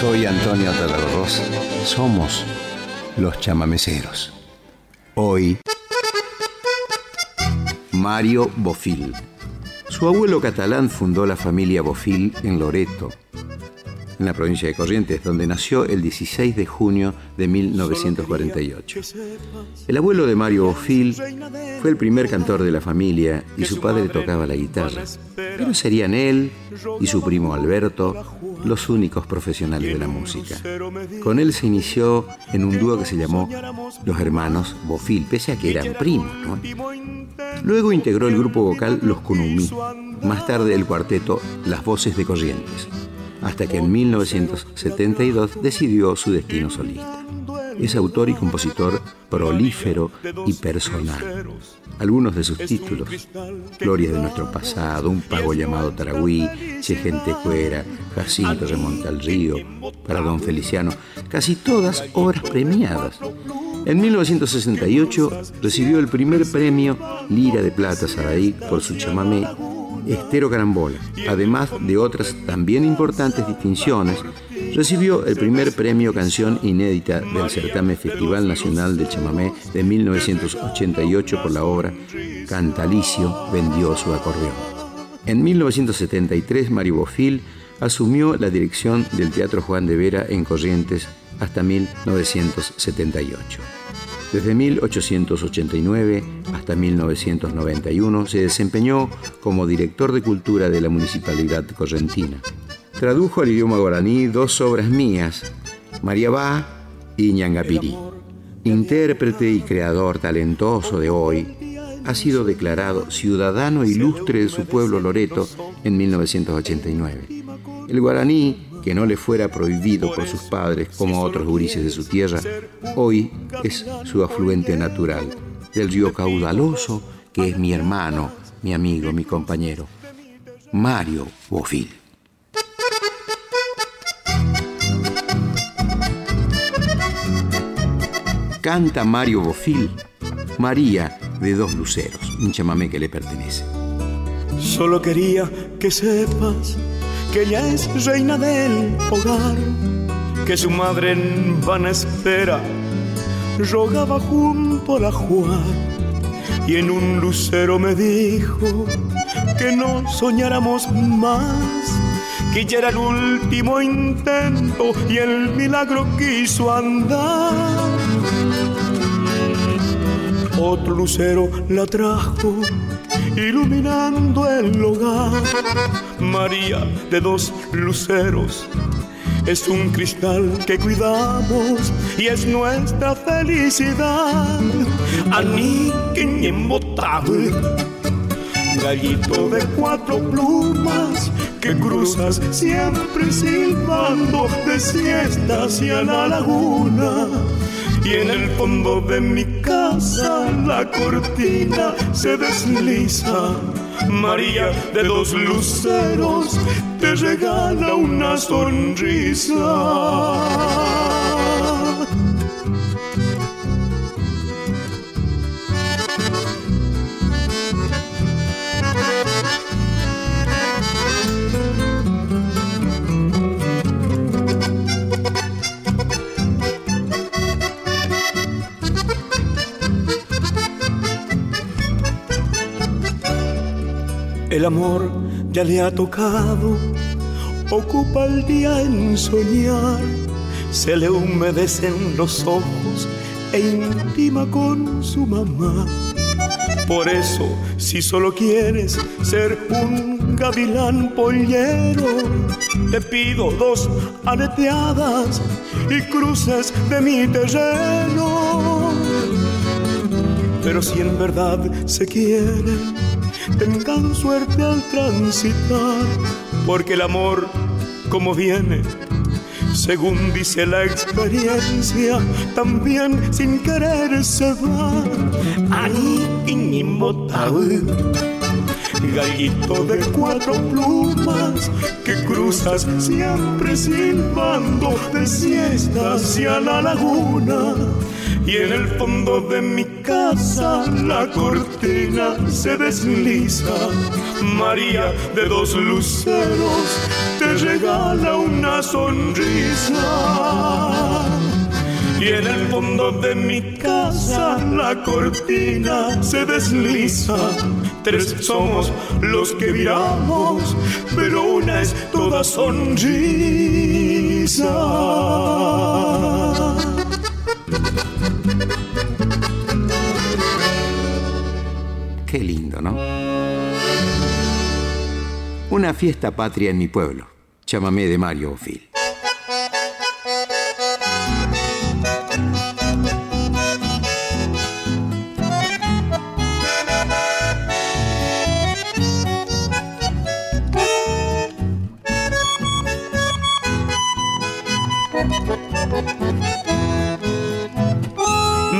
Soy Antonio Talarros. Somos los chamameceros. Hoy, Mario Bofil. Su abuelo catalán fundó la familia Bofil en Loreto, en la provincia de Corrientes, donde nació el 16 de junio de 1948. El abuelo de Mario Bofil fue el primer cantor de la familia y su padre tocaba la guitarra. Pero serían él y su primo Alberto los únicos profesionales de la música. Con él se inició en un dúo que se llamó Los Hermanos Bofil, pese a que eran primos. Luego integró el grupo vocal Los Cunumí, más tarde el cuarteto Las Voces de Corrientes hasta que en 1972 decidió su destino solista. Es autor y compositor prolífero y personal. Algunos de sus títulos, Gloria de nuestro pasado, Un pago llamado Taragüí, Che gente cuera, Jacinto remonta al río, para Don Feliciano, casi todas obras premiadas. En 1968 recibió el primer premio Lira de Plata Saraí por su chamamé Estero Carambola, además de otras también importantes distinciones, recibió el primer premio Canción Inédita del certamen Festival Nacional de Chamamé de 1988 por la obra Cantalicio vendió su acordeón. En 1973 Mario Bofil asumió la dirección del Teatro Juan de Vera en Corrientes hasta 1978. Desde 1889 hasta 1991 se desempeñó como director de cultura de la Municipalidad Correntina. Tradujo al idioma guaraní dos obras mías, María Va y Ñangapirí. Intérprete y creador talentoso de hoy, ha sido declarado ciudadano ilustre de su pueblo Loreto en 1989. El guaraní que no le fuera prohibido por sus padres como otros gurises de su tierra, hoy es su afluente natural, del río caudaloso que es mi hermano, mi amigo, mi compañero, Mario Bofil. Canta Mario Bofil, María de dos luceros, un chamamé que le pertenece. Solo quería que sepas que ella es reina del hogar, que su madre en vana espera rogaba junto a la juar y en un lucero me dijo que no soñáramos más, que ya era el último intento y el milagro quiso andar. Otro lucero la trajo iluminando el hogar. María de dos luceros es un cristal que cuidamos y es nuestra felicidad. embotable, gallito de cuatro plumas que cruzas siempre silbando de siesta hacia la laguna y en el fondo de mi casa la cortina se desliza. María de dos luceros te regala una sonrisa. El amor ya le ha tocado, ocupa el día en soñar, se le humedecen los ojos e intima con su mamá. Por eso, si solo quieres ser un gavilán pollero, te pido dos aleteadas y cruces de mi terreno. Pero si en verdad se quiere tengan suerte al transitar, porque el amor, como viene, según dice la experiencia, también sin querer se va. gallito de cuatro plumas que cruzas siempre silbando de siesta hacia la laguna. Y en el fondo de mi casa la cortina se desliza. María de dos luceros te regala una sonrisa y en el fondo de mi casa la cortina se desliza. Tres somos los que viramos, pero una es toda sonrisa. Qué lindo, ¿no? Una fiesta patria en mi pueblo. Chámame de Mario Phil.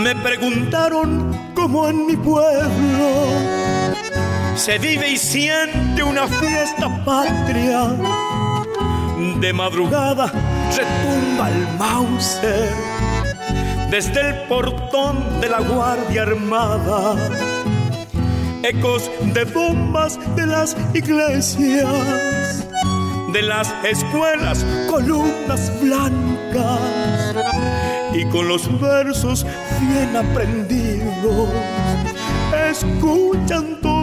Me preguntaron cómo en mi pueblo se vive y siente una fiesta patria. De madrugada retumba el Mauser desde el portón de la Guardia Armada. Ecos de bombas de las iglesias, de las escuelas, columnas blancas y con los versos bien aprendidos. Escuchan todos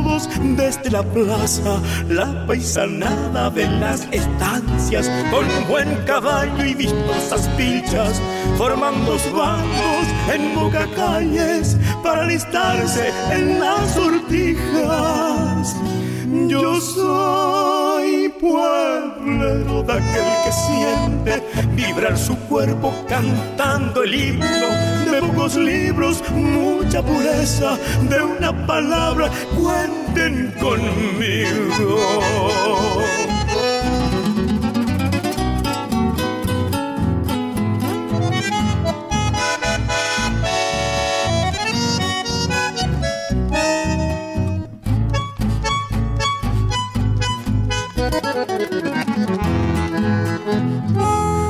desde la plaza la paisanada de las estancias, con buen caballo y vistosas pilchas, formando bandos en boca calles para alistarse en las sortijas. Yo soy pueblero de aquel que siente vibrar su cuerpo cantando el himno de pocos libros, mucha pureza de una palabra. Cuenten conmigo.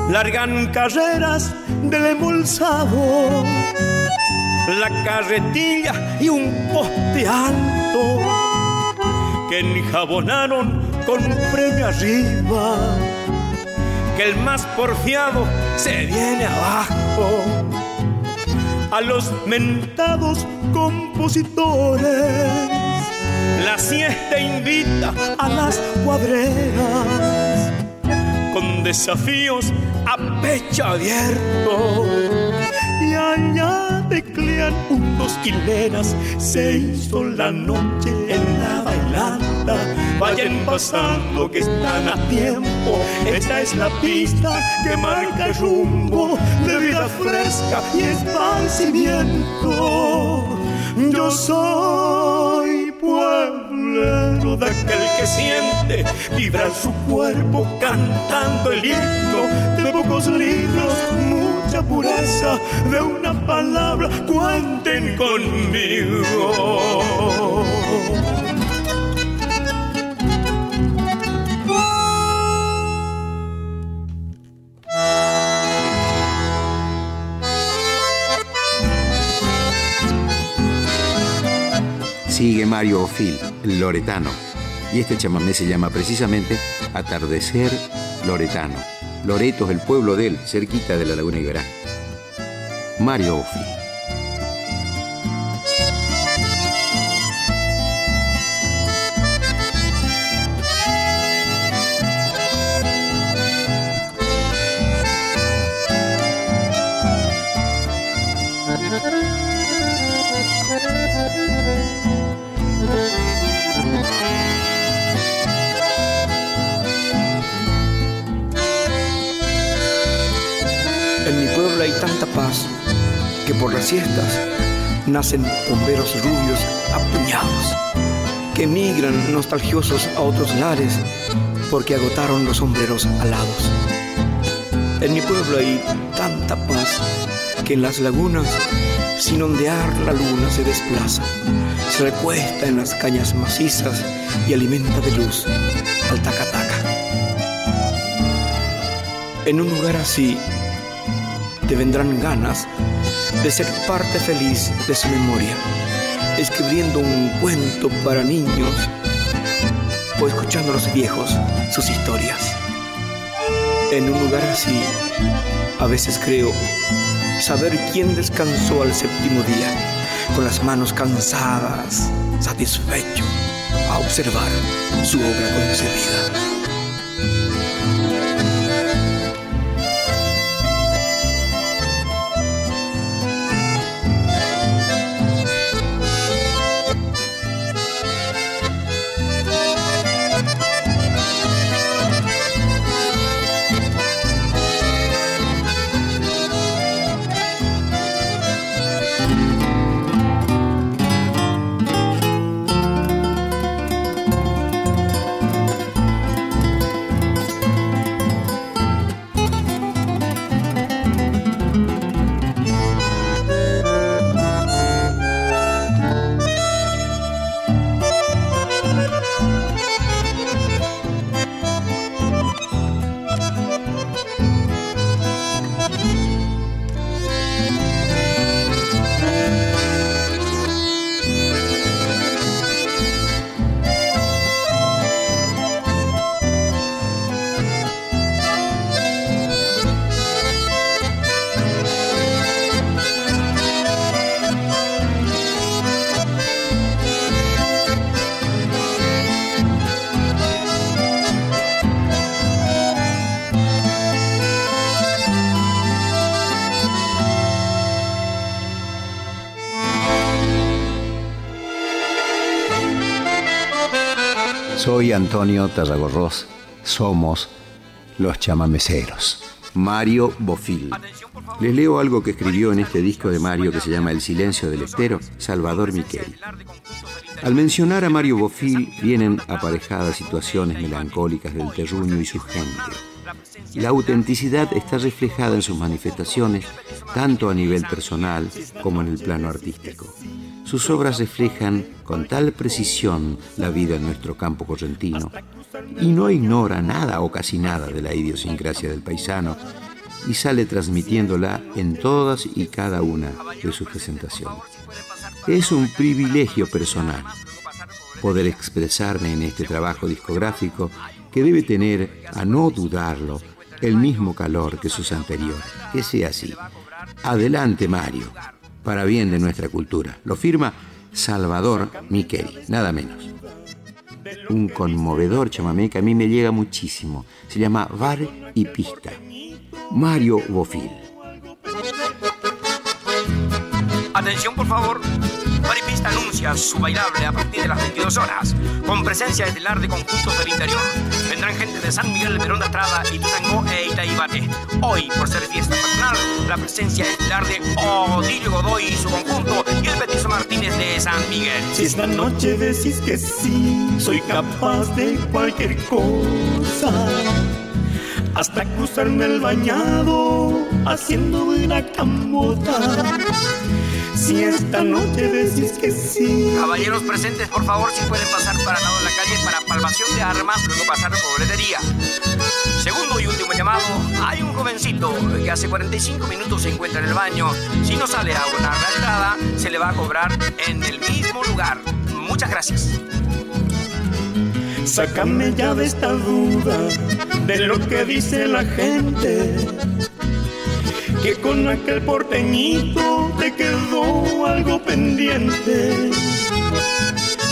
largan carreras del embolsado, la carretilla y un poste alto que enjabonaron con premio arriba, que el más porfiado se viene abajo. A los mentados compositores, la siesta invita a las cuadreras con desafíos pecho abierto. Y allá teclean unos quileras, se hizo la noche en la bailanta. Vayan pasando que están a tiempo, esta es la pista que marca el rumbo de vida fresca y esparcimiento. Yo soy de aquel que siente vibrar su cuerpo cantando el himno de pocos libros, mucha pureza de una palabra. Cuenten conmigo. Mario Ofil, loretano. Y este chamamé se llama precisamente Atardecer Loretano. Loreto es el pueblo de él, cerquita de la Laguna Iberá. Mario Ofil. Nacen bomberos rubios apuñados, que emigran nostalgiosos a otros lares porque agotaron los sombreros alados. En mi pueblo hay tanta paz que en las lagunas Sin ondear la luna se desplaza, se recuesta en las cañas macizas y alimenta de luz al tacataca. En un lugar así te vendrán ganas de ser parte feliz de su memoria, escribiendo un cuento para niños o escuchando a los viejos sus historias. En un lugar así, a veces creo saber quién descansó al séptimo día, con las manos cansadas, satisfecho, a observar su obra concebida. Antonio Tarragorros. Somos los chamameceros. Mario Bofil. Les leo algo que escribió en este disco de Mario que se llama El silencio del estero, Salvador Miquel. Al mencionar a Mario Bofil vienen aparejadas situaciones melancólicas del terruño y su gente. La autenticidad está reflejada en sus manifestaciones, tanto a nivel personal como en el plano artístico. Sus obras reflejan con tal precisión la vida en nuestro campo correntino y no ignora nada o casi nada de la idiosincrasia del paisano y sale transmitiéndola en todas y cada una de sus presentaciones. Es un privilegio personal poder expresarme en este trabajo discográfico que debe tener, a no dudarlo, el mismo calor que sus anteriores. Que sea así. Adelante, Mario para bien de nuestra cultura. Lo firma Salvador Miquel, nada menos. Un conmovedor chamamé que a mí me llega muchísimo. Se llama Bar y Pista. Mario Bofil. Atención, por favor. Maripista anuncia su bailable a partir de las 22 horas, con presencia estelar de conjuntos del interior. Vendrán gente de San Miguel, Perón de Estrada, Ituzaingó e Itaibate. Hoy, por ser fiesta patronal, la presencia estelar de Odilio Godoy y su conjunto y el Petiso Martínez de San Miguel. Si esta noche decís que sí, soy capaz de cualquier cosa. Hasta cruzarme el bañado haciendo una camota si esta noche decís que sí. Caballeros presentes, por favor, si pueden pasar para lado de la calle para palmación de armas, luego pasar por boletería. Segundo y último llamado, hay un jovencito que hace 45 minutos se encuentra en el baño. Si no sale a abonar la entrada, se le va a cobrar en el mismo lugar. Muchas gracias. Sácame ya de esta duda de lo que dice la gente que con aquel porteñito te quedó algo pendiente.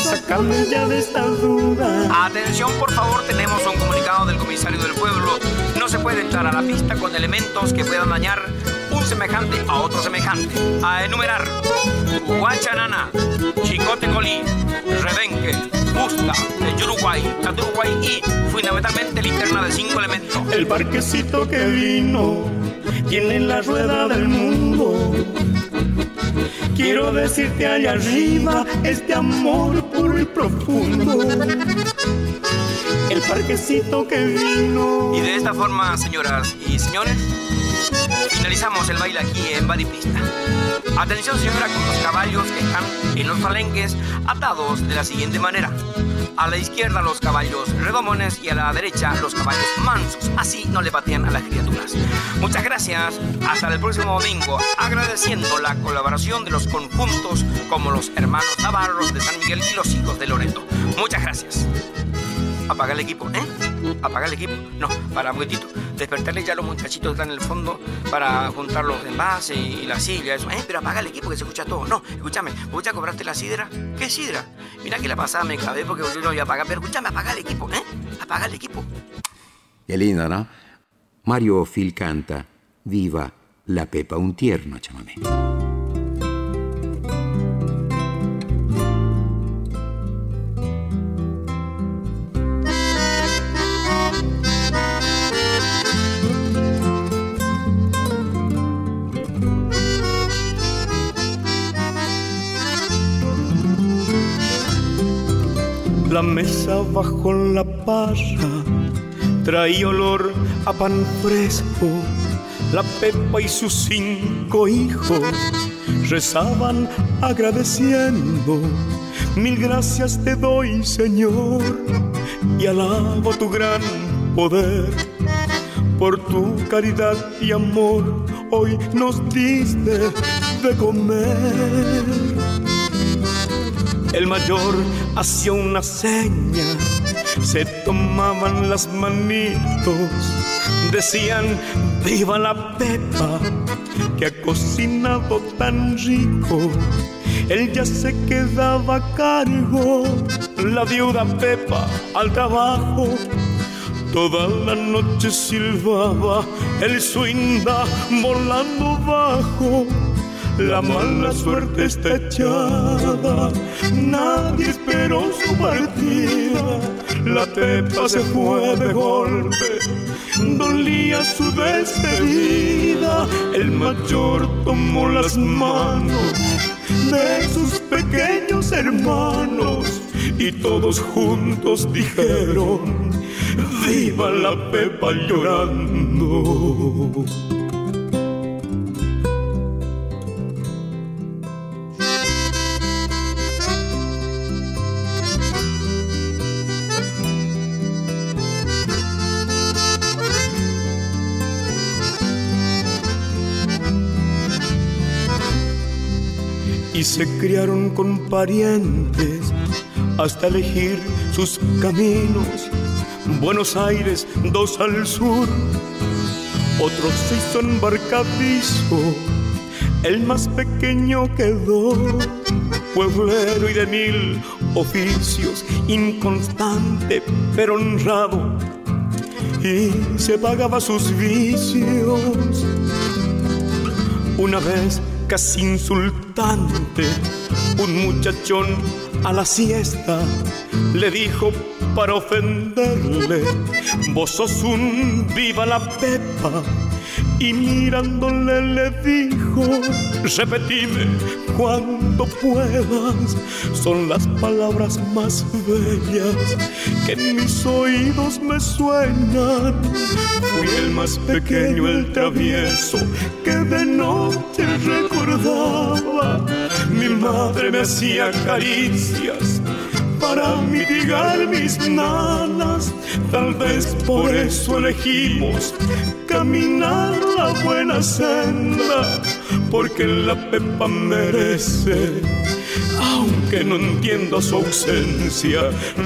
Sácame ya de esta duda. Atención, por favor, tenemos un comunicado del comisario del pueblo. No se puede entrar a la pista con elementos que puedan dañar un semejante a otro semejante. A enumerar: Guachanana, Chicote Colí, Rebenque, Busta, el Uruguay, Uruguay y fundamentalmente linterna de cinco elementos. El parquecito que vino tiene la rueda del mundo. Quiero decirte allá arriba este amor puro y profundo. El parquecito que vino. Y de esta forma, señoras y señores, Finalizamos el baile aquí en Badipista. Atención señora con los caballos que están en los palenques atados de la siguiente manera. A la izquierda los caballos redomones y a la derecha los caballos mansos. Así no le patean a las criaturas. Muchas gracias. Hasta el próximo domingo. Agradeciendo la colaboración de los conjuntos como los hermanos Navarros de San Miguel y los hijos de Loreto. Muchas gracias. Apaga el equipo, ¿eh? Apaga el equipo. No, para un momentito. Despertarle ya a los muchachitos que están en el fondo para juntar los envases y la silla, eso. ¿Eh? Pero apaga el equipo que se escucha todo. No, escúchame, ¿voy a cobrarte la sidra? ¿Qué sidra? Mira que la pasada me cabé porque yo no voy a pagar. Pero escúchame, apaga el equipo, ¿eh? Apaga el equipo. Qué lindo, ¿no? Mario Phil canta Viva la Pepa, un tierno chamamé. La mesa bajo la parra traía olor a pan fresco. La Pepa y sus cinco hijos rezaban agradeciendo. Mil gracias te doy, Señor, y alabo tu gran poder. Por tu caridad y amor, hoy nos diste de comer. El mayor hacía una seña, se tomaban las manitos, decían, viva la Pepa, que ha cocinado tan rico. Él ya se quedaba a cargo, la viuda Pepa al trabajo. Toda la noche silbaba el suinda volando bajo la mala suerte está echada, nadie esperó su partida. La pepa se fue de golpe, dolía su despedida. El mayor tomó las manos de sus pequeños hermanos y todos juntos dijeron: ¡Viva la pepa llorando! Se criaron con parientes hasta elegir sus caminos. Buenos Aires, dos al sur, otro se hizo embarcadizo, el más pequeño quedó, pueblero y de mil oficios, inconstante pero honrado, y se pagaba sus vicios. Una vez casi insultante, un muchachón a la siesta le dijo para ofenderle, vos sos un viva la pepa. Y mirándole le dijo, repetime cuando puedas, son las palabras más bellas que en mis oídos me suenan. Fui el más pequeño, el travieso, que de noche recordaba. Mi madre me hacía caricias para mitigar mis nanas. Tal vez por eso elegimos caminar la buena senda, porque la Pepa merece. Aunque no entiendo su ausencia,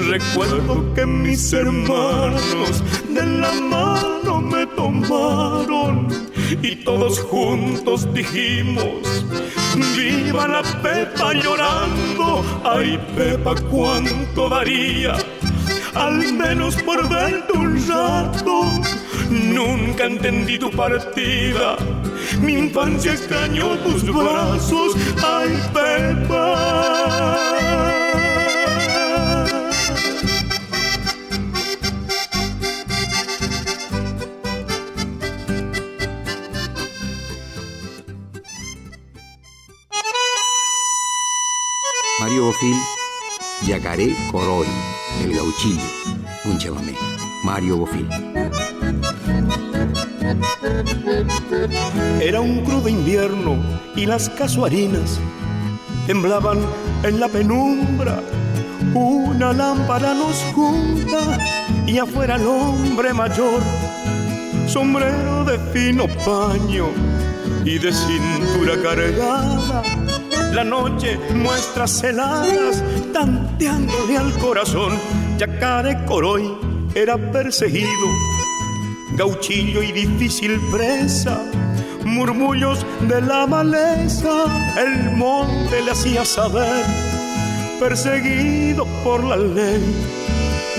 recuerdo que mis hermanos de la mano me tomaron y todos juntos dijimos, viva la Pepa llorando, ay Pepa cuánto daría, al menos por verte un rato. Nunca entendí tu partida, mi infancia extrañó tus brazos, ay Pepa. Yacaré Coroy, El Gauchillo, un chamamé. Mario Bofil. Era un crudo invierno y las casuarinas temblaban en la penumbra. Una lámpara nos junta y afuera el hombre mayor, sombrero de fino paño y de cintura cargada. La noche muestras heladas tanteándole al corazón. Yacare Coroy era perseguido, gauchillo y difícil presa. Murmullos de la maleza, el monte le hacía saber, perseguido por la ley.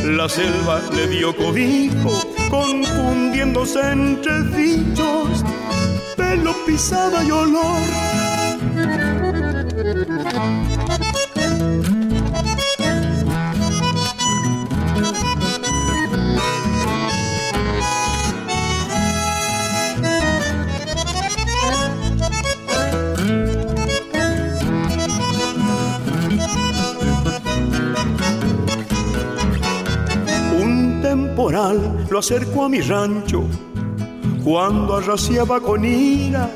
La selva le dio cobijo, confundiéndose entre dichos pelo, pisada y olor. Un temporal lo acercó a mi rancho cuando arraciaba con ira,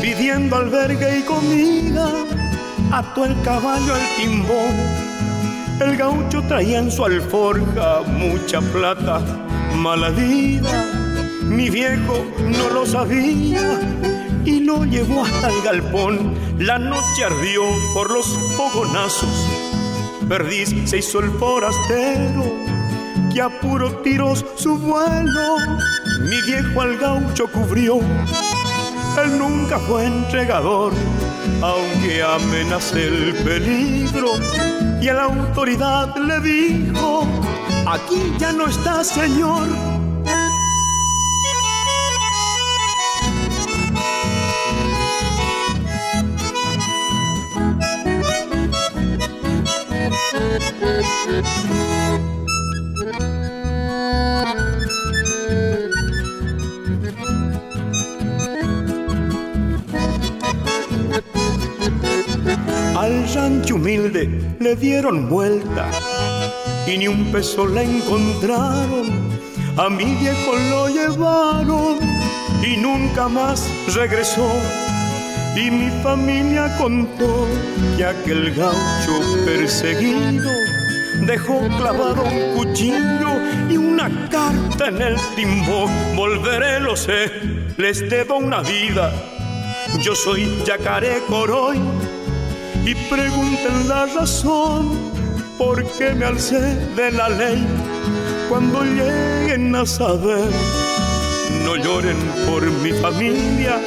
pidiendo albergue y comida, ató el caballo al timbón. El gaucho traía en su alforja mucha plata, mala vida. Mi viejo no lo sabía y lo llevó hasta el galpón. La noche ardió por los fogonazos. Perdiz se hizo el forastero que a puro tiros su vuelo mi viejo al gaucho cubrió. Él nunca fue entregador, aunque amenace el peligro. Y a la autoridad le dijo, aquí ya no está señor. Al rancho humilde le dieron vuelta y ni un peso le encontraron. A mi viejo lo llevaron y nunca más regresó. Y mi familia contó que aquel gaucho perseguido dejó clavado un cuchillo y una carta en el timbo. Volveré, lo sé, les debo una vida. Yo soy Yacaré Coroy y pregunten la razón por qué me alcé de la ley cuando lleguen a saber. No lloren por mi familia,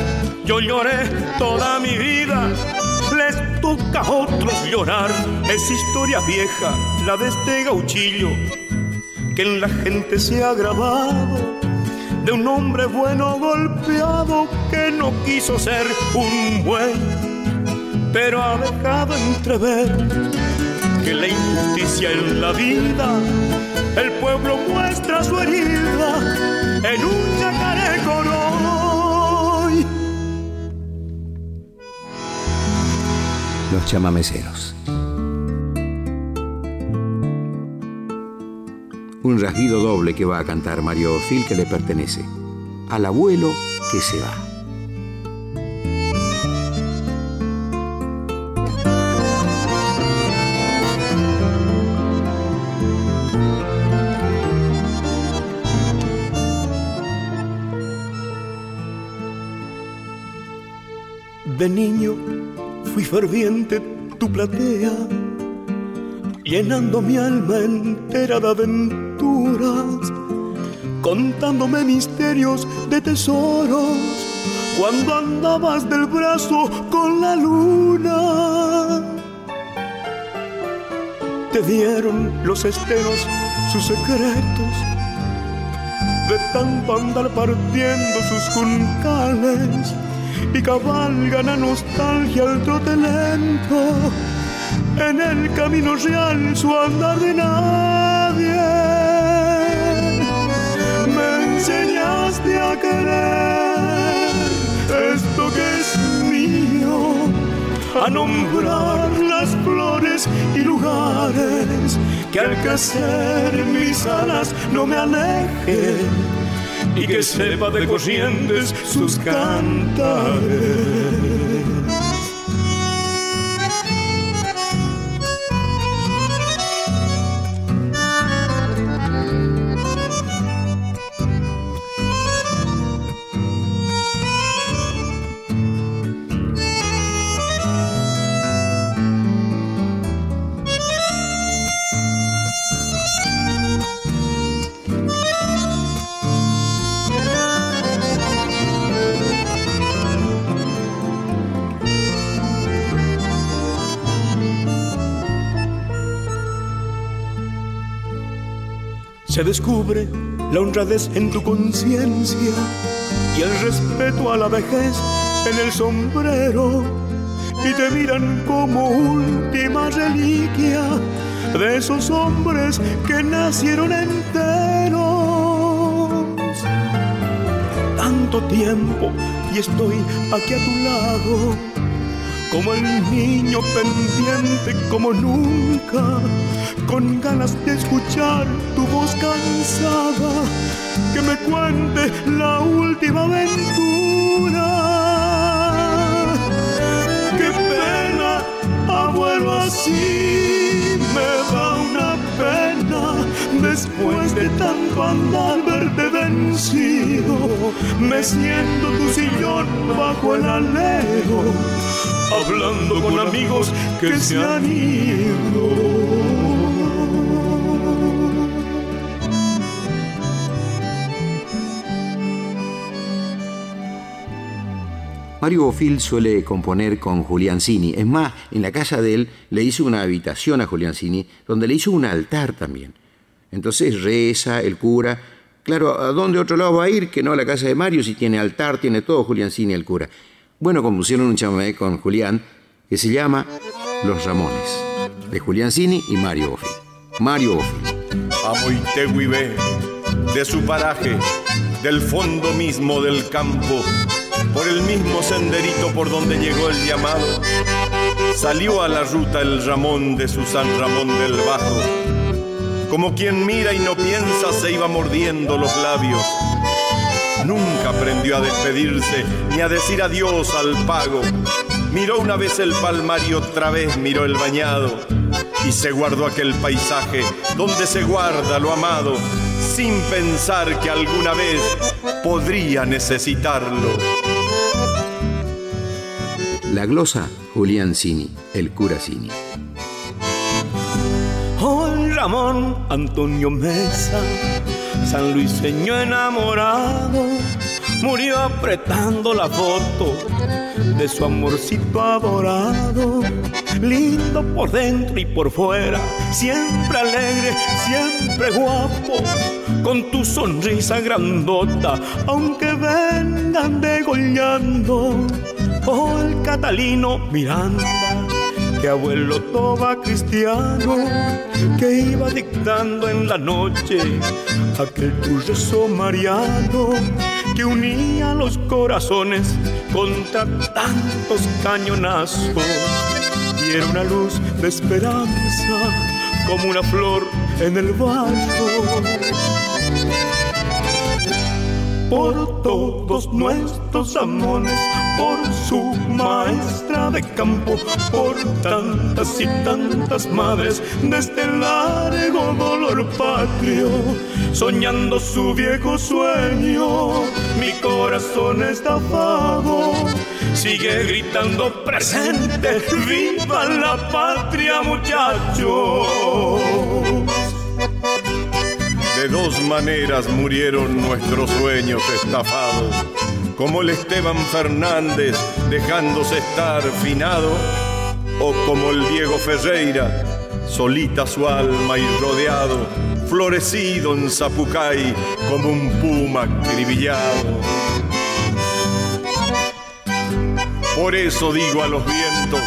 yo lloré toda mi vida. Les toca a otros llorar, es historia vieja, la de este gauchillo, que en la gente se ha grabado de un hombre bueno golpeado que no quiso ser un buey pero ha dejado entrever que la injusticia en la vida, el pueblo muestra su herida en un yacaré coroy. Los chamameceros. Un rasguido doble que va a cantar Mario Phil que le pertenece. Al abuelo que se va. De niño fui ferviente tu platea, llenando mi alma entera de aventuras, contándome misterios de tesoros, cuando andabas del brazo con la luna. Te dieron los esteros sus secretos, de tanto andar partiendo sus juncales y cabalgan a nostalgia al trote lento. En el camino real su andar de nadie. Me enseñaste a querer esto que es mío, a nombrar las flores y lugares que al crecer mis alas no me alejen y que sepa de corrientes sus cantares. Se descubre la honradez en tu conciencia y el respeto a la vejez en el sombrero y te miran como última reliquia de esos hombres que nacieron enteros. Tanto tiempo y estoy aquí a tu lado, como el niño pendiente como nunca con ganas de escuchar tu voz cansada, que me cuente la última aventura. Qué pena, abuelo, así me da una pena. Después de tanto andar verte vencido, me siento tu sillón bajo el alero, hablando con amigos que se han ido. Mario Bofil suele componer con Julián Cini. Es más, en la casa de él le hizo una habitación a Julián Cini donde le hizo un altar también. Entonces reza el cura. Claro, ¿a dónde otro lado va a ir que no a la casa de Mario si tiene altar, tiene todo Julián Cini el cura? Bueno, compusieron un chamamé con Julián que se llama Los Ramones, de Julián Cini y Mario Bofil. Mario Bofil. A de su paraje, del fondo mismo del campo por el mismo senderito por donde llegó el llamado, salió a la ruta el Ramón de su San Ramón del Bajo. Como quien mira y no piensa, se iba mordiendo los labios. Nunca aprendió a despedirse ni a decir adiós al pago. Miró una vez el palmar y otra vez miró el bañado. Y se guardó aquel paisaje donde se guarda lo amado, sin pensar que alguna vez podría necesitarlo. La glosa, Julián Cini, el cura Cini. Oh, Ramón Antonio Mesa, San Luiseño enamorado, murió apretando la foto de su amorcito adorado. Lindo por dentro y por fuera, siempre alegre, siempre guapo, con tu sonrisa grandota, aunque vengan degollando Oh, el Catalino Miranda, que abuelo toba cristiano, que iba dictando en la noche aquel tu mariano que unía los corazones contra tantos cañonazos y era una luz de esperanza como una flor en el barro por todos nuestros amores, por su maestra de campo, por tantas y tantas madres de este largo dolor patrio, soñando su viejo sueño, mi corazón está vago. Sigue gritando presente, viva la patria muchachos. De dos maneras murieron nuestros sueños estafados, como el Esteban Fernández dejándose estar finado, o como el Diego Ferreira, solita su alma y rodeado, florecido en Zapucay como un puma acribillado. Por eso digo a los vientos,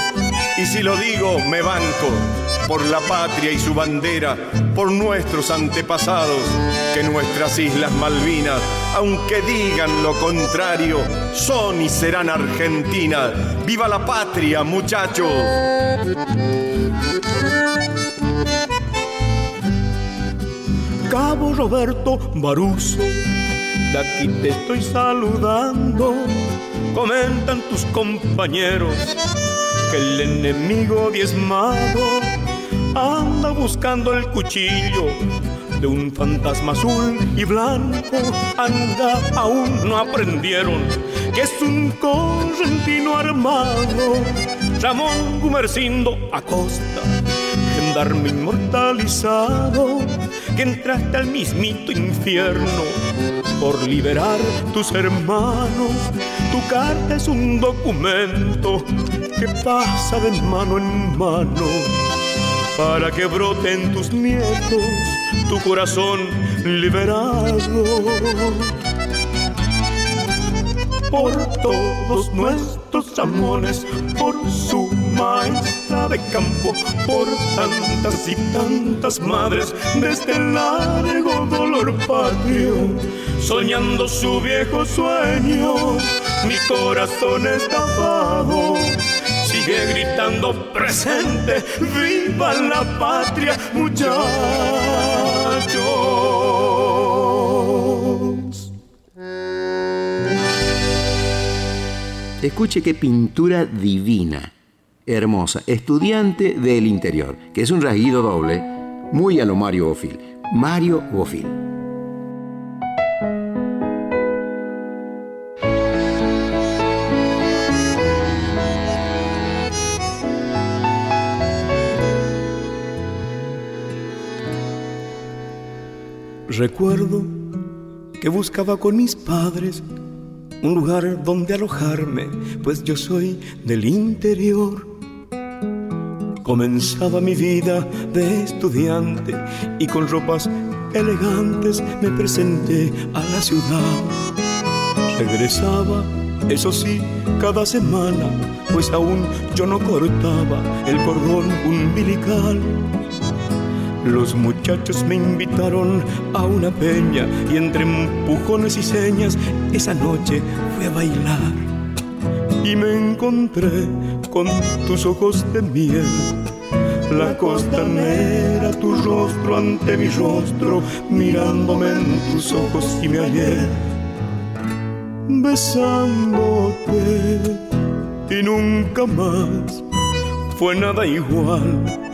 y si lo digo me banco, por la patria y su bandera, por nuestros antepasados, que nuestras Islas Malvinas, aunque digan lo contrario, son y serán Argentina. ¡Viva la patria, muchachos! Cabo Roberto Baruso de aquí te estoy saludando. Comentan tus compañeros que el enemigo diezmado anda buscando el cuchillo de un fantasma azul y blanco. Anda, aún no aprendieron que es un correntino armado. Ramón Gumercindo Acosta, gendarme inmortalizado, que entraste al mismito infierno por liberar tus hermanos. Tu carta es un documento que pasa de mano en mano para que broten tus nietos tu corazón liberado. Por todos nuestros amores, por su maestra de campo, por tantas y tantas madres de este largo dolor patrio, soñando su viejo sueño, mi corazón estafado gritando presente, viva la patria, muchachos. Escuche qué pintura divina, hermosa, estudiante del interior, que es un rasguido doble, muy a lo Mario Bofil. Mario Bofil. Recuerdo que buscaba con mis padres un lugar donde alojarme, pues yo soy del interior. Comenzaba mi vida de estudiante y con ropas elegantes me presenté a la ciudad. Regresaba, eso sí, cada semana, pues aún yo no cortaba el cordón umbilical los muchachos me invitaron a una peña y entre empujones y señas esa noche fui a bailar. Y me encontré con tus ojos de miel, la costanera, tu rostro ante mi rostro, mirándome en tus ojos y me hallé besándote y nunca más fue nada igual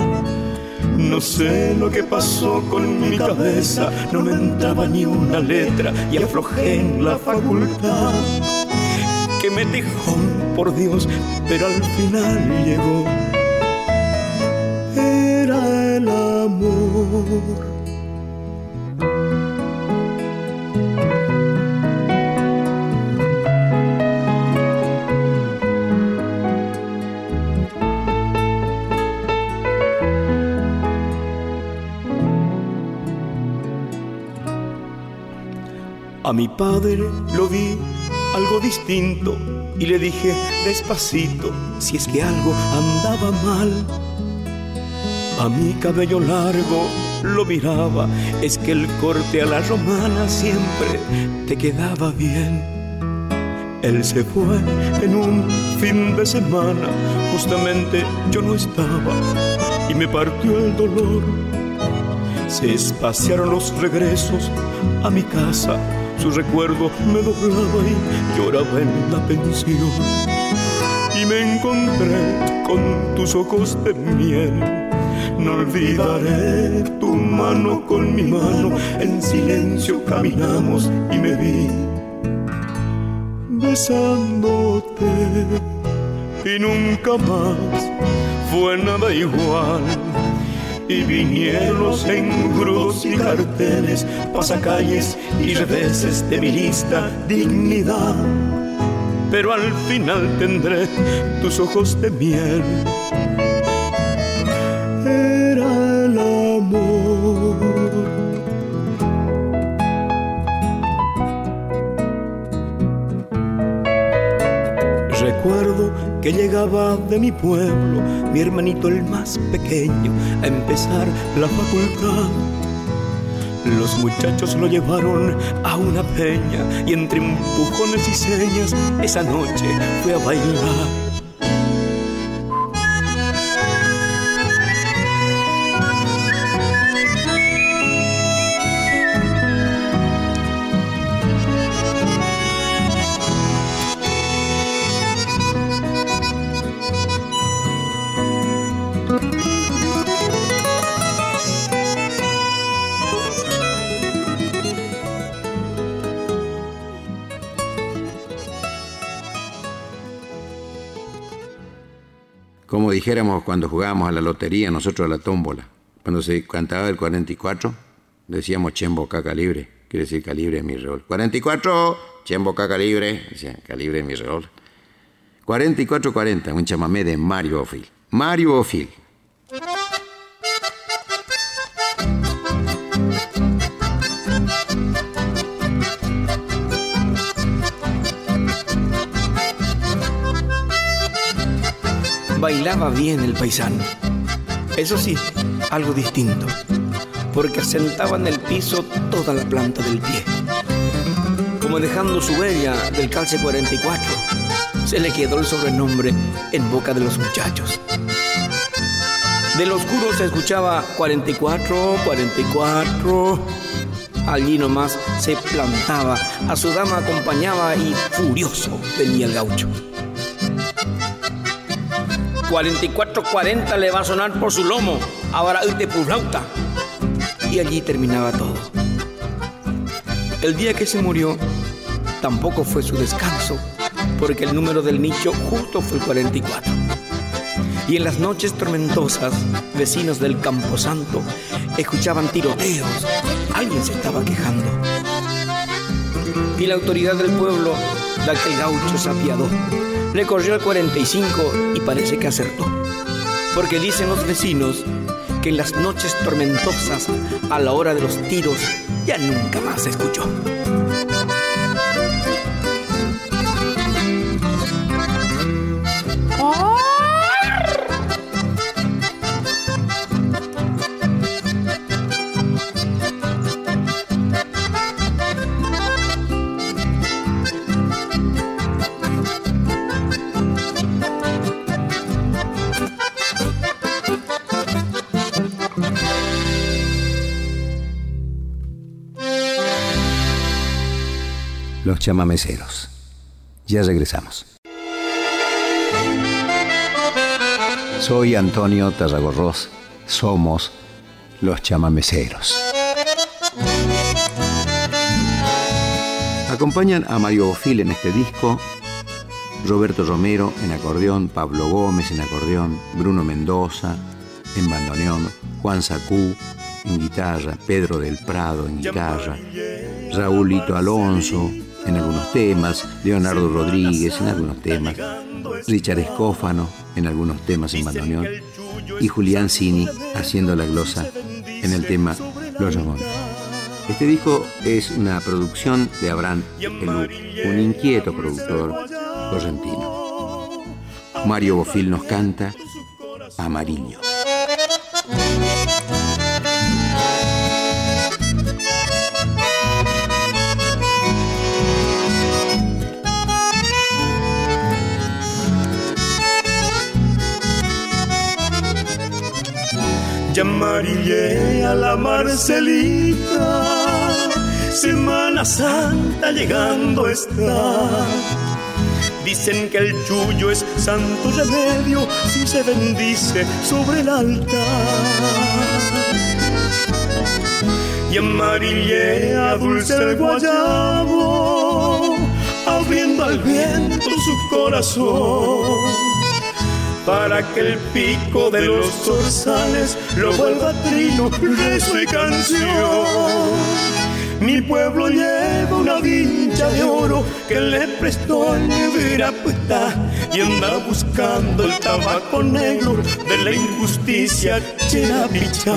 no sé lo que pasó con mi cabeza, no me entraba ni una letra y aflojé en la facultad. Que me dijo, por Dios, pero al final llegó. Era el amor. A mi padre lo vi algo distinto y le dije despacito si es que algo andaba mal. A mi cabello largo lo miraba, es que el corte a la romana siempre te quedaba bien. Él se fue en un fin de semana, justamente yo no estaba y me partió el dolor. Se espaciaron los regresos a mi casa su recuerdo me doblaba y lloraba en la pensión. Y me encontré con tus ojos de miel. No olvidaré tu mano con mi mano. En silencio caminamos y me vi besándote. Y nunca más fue nada igual y vinieron engrudos y carteles, pasacalles y reveses de mi lista dignidad. Pero al final tendré tus ojos de miel. Que llegaba de mi pueblo, mi hermanito el más pequeño, a empezar la facultad. Los muchachos lo llevaron a una peña y entre empujones y señas esa noche fue a bailar. Dijéramos cuando jugábamos a la lotería, nosotros a la tómbola. Cuando se cantaba el 44, decíamos chembo caca libre, quiere decir calibre de mi rol. 44, chembo caca libre, decía calibre de mi rol. 44-40, un chamamé de Mario Ofil. Mario Ofil. Bailaba bien el paisano. Eso sí, algo distinto, porque asentaba en el piso toda la planta del pie. Como dejando su huella del calce 44, se le quedó el sobrenombre en boca de los muchachos. Del oscuro se escuchaba 44, 44. Allí nomás se plantaba, a su dama acompañaba y furioso venía el gaucho. 44-40 le va a sonar por su lomo, ahora de flauta. Y allí terminaba todo. El día que se murió, tampoco fue su descanso, porque el número del nicho justo fue el 44. Y en las noches tormentosas, vecinos del Camposanto escuchaban tiroteos. Alguien se estaba quejando. Y la autoridad del pueblo de aquel gaucho se apiadó le corrió al 45 y parece que acertó. Porque dicen los vecinos que en las noches tormentosas, a la hora de los tiros, ya nunca más se escuchó. Los chamameceros. Ya regresamos. Soy Antonio Tarragorros. Somos los chamameceros. Acompañan a Mario Bofil en este disco, Roberto Romero en acordeón, Pablo Gómez en acordeón, Bruno Mendoza en bandoneón, Juan Sacú en guitarra, Pedro del Prado en guitarra, Raúlito Alonso en algunos temas, Leonardo Rodríguez en algunos temas, Richard Escófano en algunos temas en bandoneón y Julián Cini haciendo la glosa en el tema Los Ramones. Este disco es una producción de Abraham Elú, un inquieto productor correntino. Mario Bofil nos canta Amarillo. Ya a la Marcelita, Semana Santa llegando está. Dicen que el chullo es santo remedio si se bendice sobre el altar. Y amarillea dulce el guayabo, abriendo al viento su corazón para que el pico de los zorzales lo vuelva trino, rezo y canción. Mi pueblo lleva una vincha de oro que le prestó el Viraputá y anda buscando el tabaco negro de la injusticia cherapichá.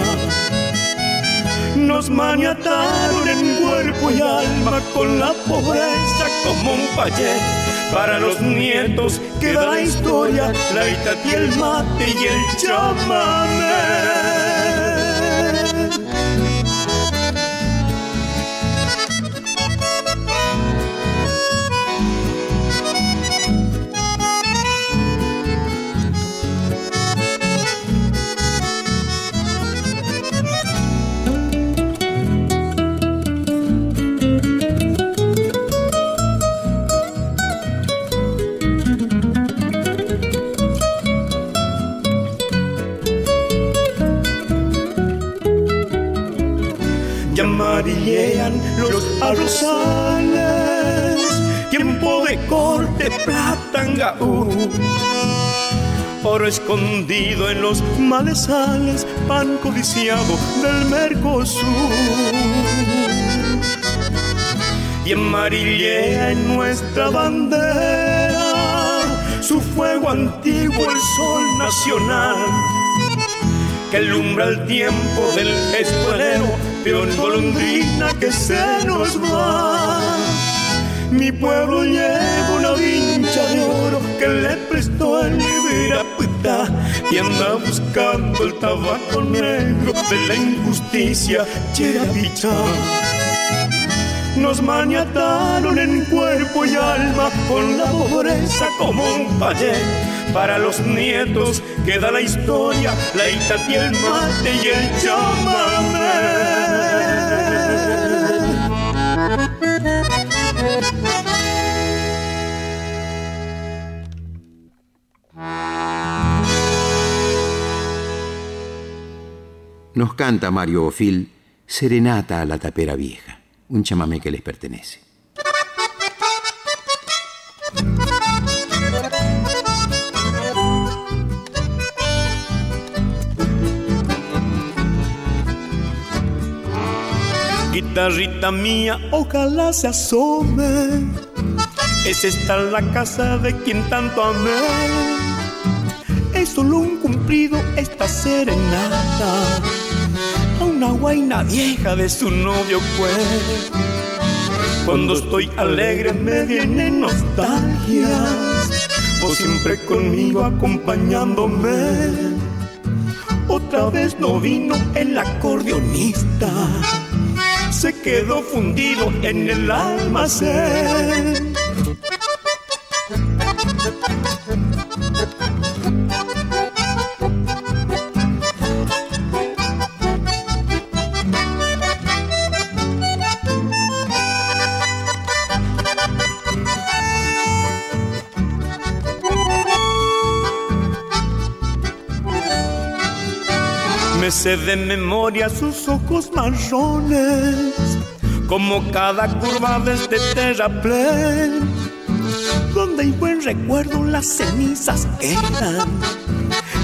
Nos maniataron en cuerpo y alma con la pobreza como un payé para los nietos queda la historia, la itati, el mate y el chamamé. Amarillean los arrozales, tiempo de corte platangaú. oro escondido en los malezales, pan codiciado del Mercosur. Y amarillea en nuestra bandera su fuego antiguo, el sol nacional que alumbra el tiempo del escuelero, peón golondrina que se nos va. Mi pueblo lleva una vincha de oro que le prestó el Ibirapuita y anda buscando el tabaco negro de la injusticia Cherapicha. Nos maniataron en cuerpo y alma con la pobreza como un payé para los nietos queda la historia, la itati, el mate y el chamamé. Nos canta Mario Bofil Serenata a la tapera vieja, un chamamé que les pertenece. Guitarrita mía, ojalá se asome. Es esta la casa de quien tanto amé. Es solo un cumplido esta serenata una guaina vieja de su novio pues. Cuando estoy alegre me vienen nostalgias, vos siempre conmigo acompañándome. Otra vez no vino el acordeonista se quedó fundido en el almacén. De memoria sus ojos marrones, como cada curva de este terraplén, donde hay buen recuerdo las cenizas quedan,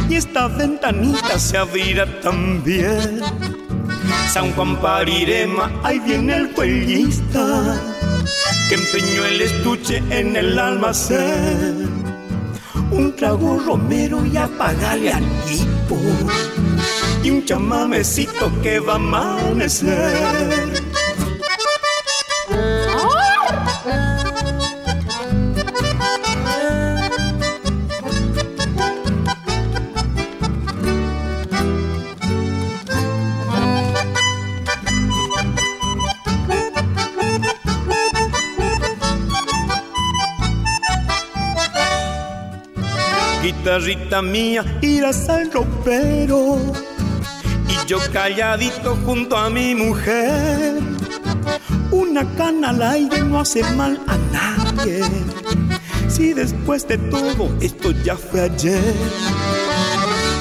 y esta ventanita se abrirá también. San Juan Parirema, ahí viene el cuellista, que empeñó el estuche en el almacén. Un trago romero y apagarle al tipo y un chamamecito que va a amanecer. Guitarrita mía, irás al ropero yo calladito junto a mi mujer. Una cana al aire no hace mal a nadie. Si después de todo esto ya fue ayer.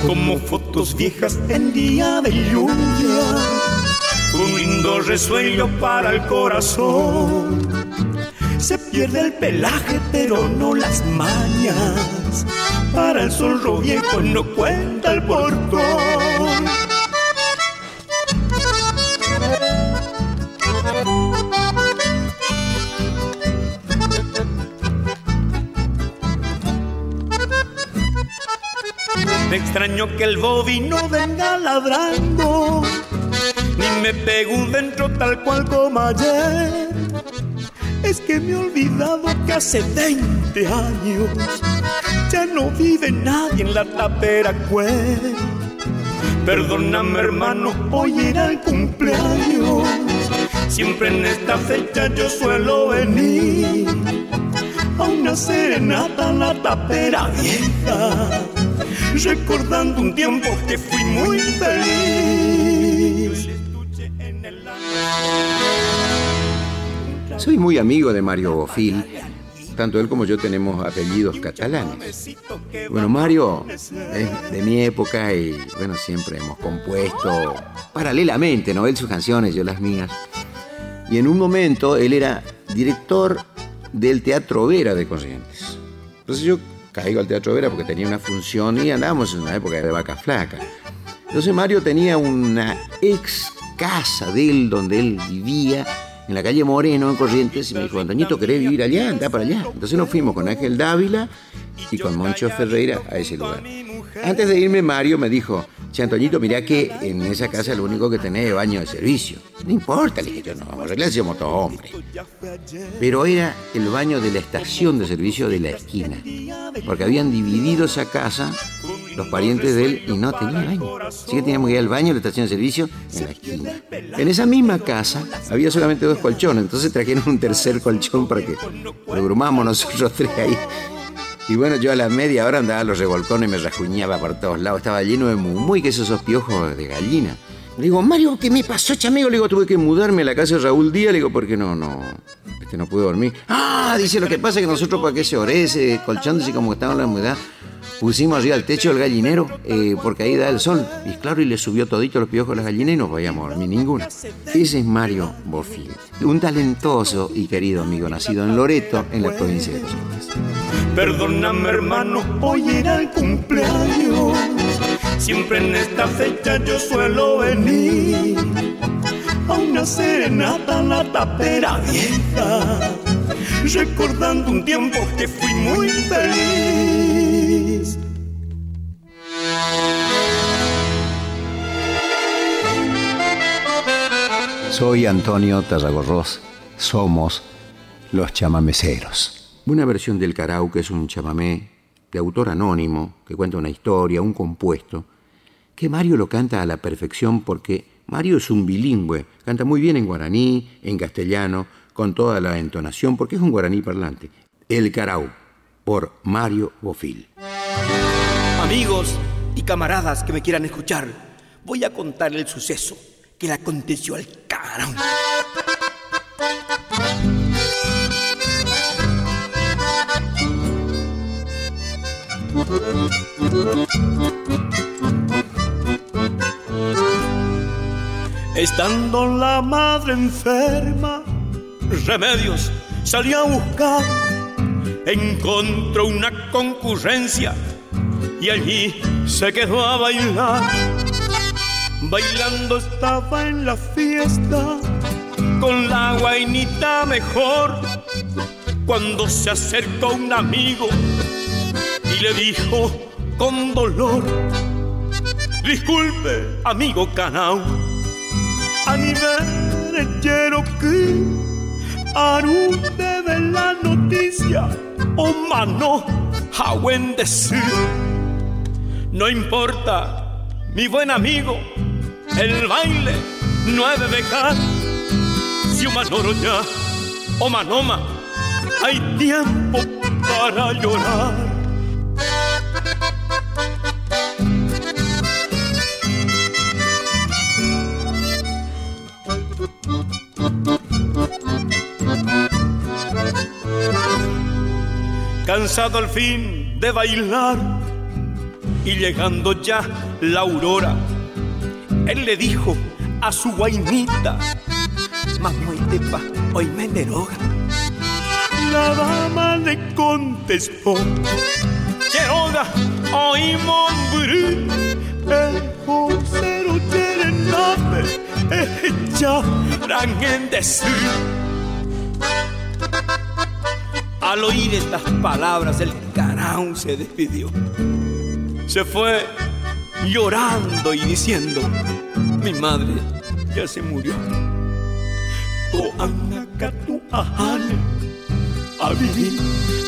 Como fotos viejas en día de lluvia. Un lindo resuello para el corazón. Se pierde el pelaje, pero no las mañas. Para el zorro viejo no cuenta el portón. Que el Bobby no venga ladrando, ni me pegó dentro tal cual como ayer. Es que me he olvidado que hace 20 años ya no vive nadie en la tapera cuel. Perdóname hermano, hoy era el cumpleaños. Siempre en esta fecha yo suelo venir a una serenata en la tapera vieja recordando un tiempo que fui muy feliz. Soy muy amigo de Mario Bofil. Tanto él como yo tenemos apellidos catalanes. Bueno, Mario es de mi época y bueno, siempre hemos compuesto paralelamente, ¿no? Él sus canciones, yo las mías. Y en un momento él era director del Teatro Vera de Corrientes. Entonces yo caigo al Teatro Vera porque tenía una función y andábamos en una época de vaca flaca. Entonces Mario tenía una ex casa de él donde él vivía en la calle Moreno, en Corrientes, y me dijo, Antoñito, ¿querés vivir allá? Anda para allá. Entonces nos fuimos con Ángel Dávila y con Moncho Ferreira a ese lugar. Antes de irme, Mario me dijo, Che, Antoñito, mirá que en esa casa lo único que tenés es baño de servicio. No importa, le dije yo, no, vamos a arreglar si somos todos hombres. Pero era el baño de la estación de servicio de la esquina. Porque habían dividido esa casa los parientes de él y no tenía baño. Así que teníamos que ir al baño de la estación de servicio en la esquina. En esa misma casa había solamente dos colchones, entonces trajeron un tercer colchón para que lo nosotros tres ahí. Y bueno, yo a la media hora andaba a los revolcones y me rasguñaba por todos lados. Estaba lleno de muy que esos piojos de gallina. Le digo, Mario, ¿qué me pasó, chamigo? Le digo, tuve que mudarme a la casa de Raúl Díaz. Le digo, porque no, no, este no pude dormir. Ah, dice, lo que pasa es que nosotros para que se orece, colchándose como estaba en la humedad, pusimos arriba al techo del gallinero eh, porque ahí da el sol. Y claro, y le subió todito los piojos a las gallinas y no podíamos dormir ninguno. Ese es Mario Bofil, un talentoso y querido amigo nacido en Loreto, en la provincia de Corrientes. Perdóname hermano, hoy era el cumpleaños. Siempre en esta fecha yo suelo venir a una serenata la tapera vieja, recordando un tiempo que fui muy feliz. Soy Antonio Tarragorros. Somos los chamameceros. Una versión del carau que es un chamamé de autor anónimo que cuenta una historia, un compuesto, que Mario lo canta a la perfección porque Mario es un bilingüe, canta muy bien en guaraní, en castellano, con toda la entonación, porque es un guaraní parlante. El Carau, por Mario Bofil. Amigos y camaradas que me quieran escuchar, voy a contar el suceso que le aconteció al Carau. Estando la madre enferma, remedios salí a buscar. Encontró una concurrencia y allí se quedó a bailar. Bailando estaba en la fiesta con la guainita mejor. Cuando se acercó un amigo y le dijo con dolor: Disculpe, amigo Canao a nivel quiero que arute de la noticia o mano a buen decir. No importa, mi buen amigo, el baile no ha de dejar. Si un ya o manoma, hay tiempo para llorar. Cansado al fin de bailar y llegando ya la aurora, él le dijo a su guainita, tepa, hoy me deroga. La dama le contestó, Cheroga, hoy mombrí, el posero es ya en decir. Al oír estas palabras, el carao se despidió. Se fue llorando y diciendo, mi madre ya se murió. ahane, a vivir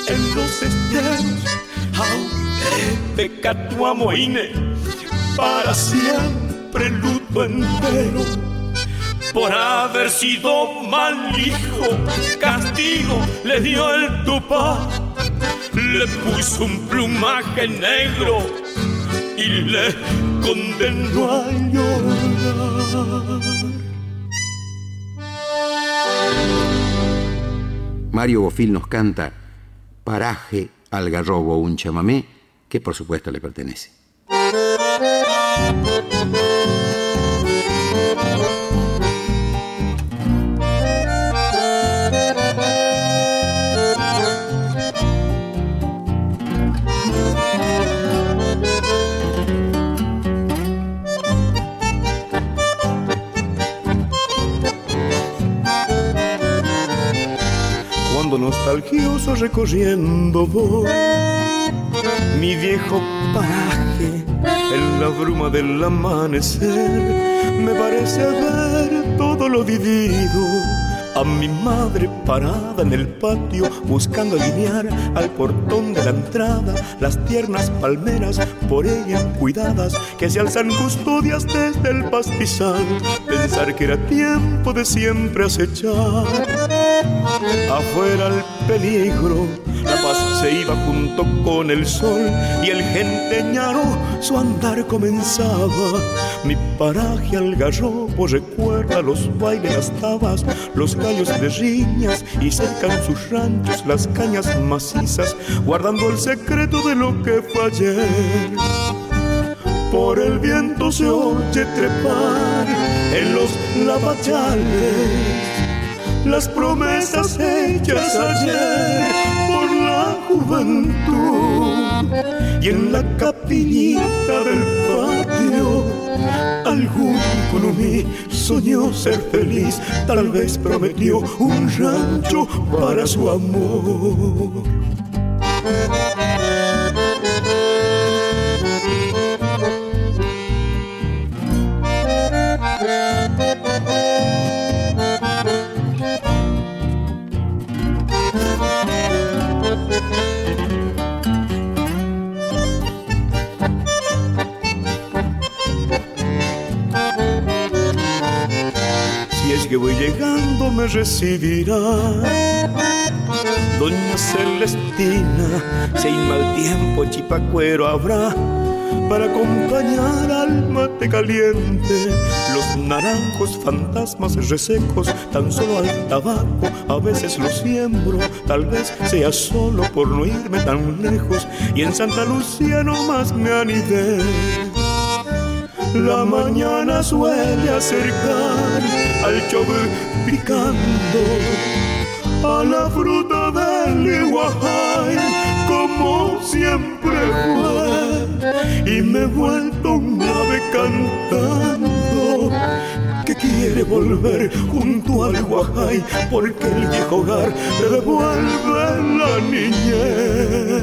en los esteros, a tu amoine, para siempre luto entero por haber sido mal hijo. Castigo le dio el tupá, le puso un plumaje negro y le condenó a llorar. Mario Bofil nos canta Paraje al Garrobo, un chamamé que por supuesto le pertenece. Nostalgioso recorriendo voy mi viejo paraje en la bruma del amanecer me parece ver todo lo vivido. A mi madre parada en el patio buscando alinear al portón de la entrada las tiernas palmeras por ella cuidadas que se alzan custodias desde el pastizal. Pensar que era tiempo de siempre acechar afuera el peligro la paz se iba junto con el sol y el genteñaro su andar comenzaba. Mi paraje al garrobo recuerda los bailes, las tabas, los gallos de riñas y cercan sus ranchos las cañas macizas, guardando el secreto de lo que fue ayer. Por el viento se oye trepar en los lavachales las promesas hechas ayer por la juventud y en la capillita del patio algún mí soñó ser feliz, tal vez prometió un rancho para su amor. Recibirá. Doña Celestina, si hay mal tiempo, chipacuero habrá para acompañar al mate caliente. Los naranjos, fantasmas resecos, tan solo al tabaco, a veces lo siembro, tal vez sea solo por no irme tan lejos. Y en Santa Lucía no más me anidé. La mañana suele acercar al chover picando a la fruta del iguajay como siempre fue y me he vuelto un ave cantando que quiere volver junto al guajay porque el viejo hogar devuelve la niñez.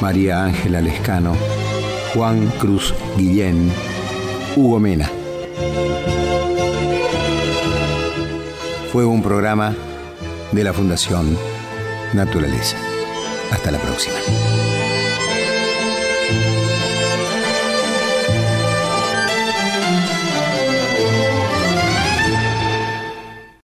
María Ángela Lescano, Juan Cruz Guillén, Hugo Mena. Fue un programa de la Fundación Naturaleza. Hasta la próxima.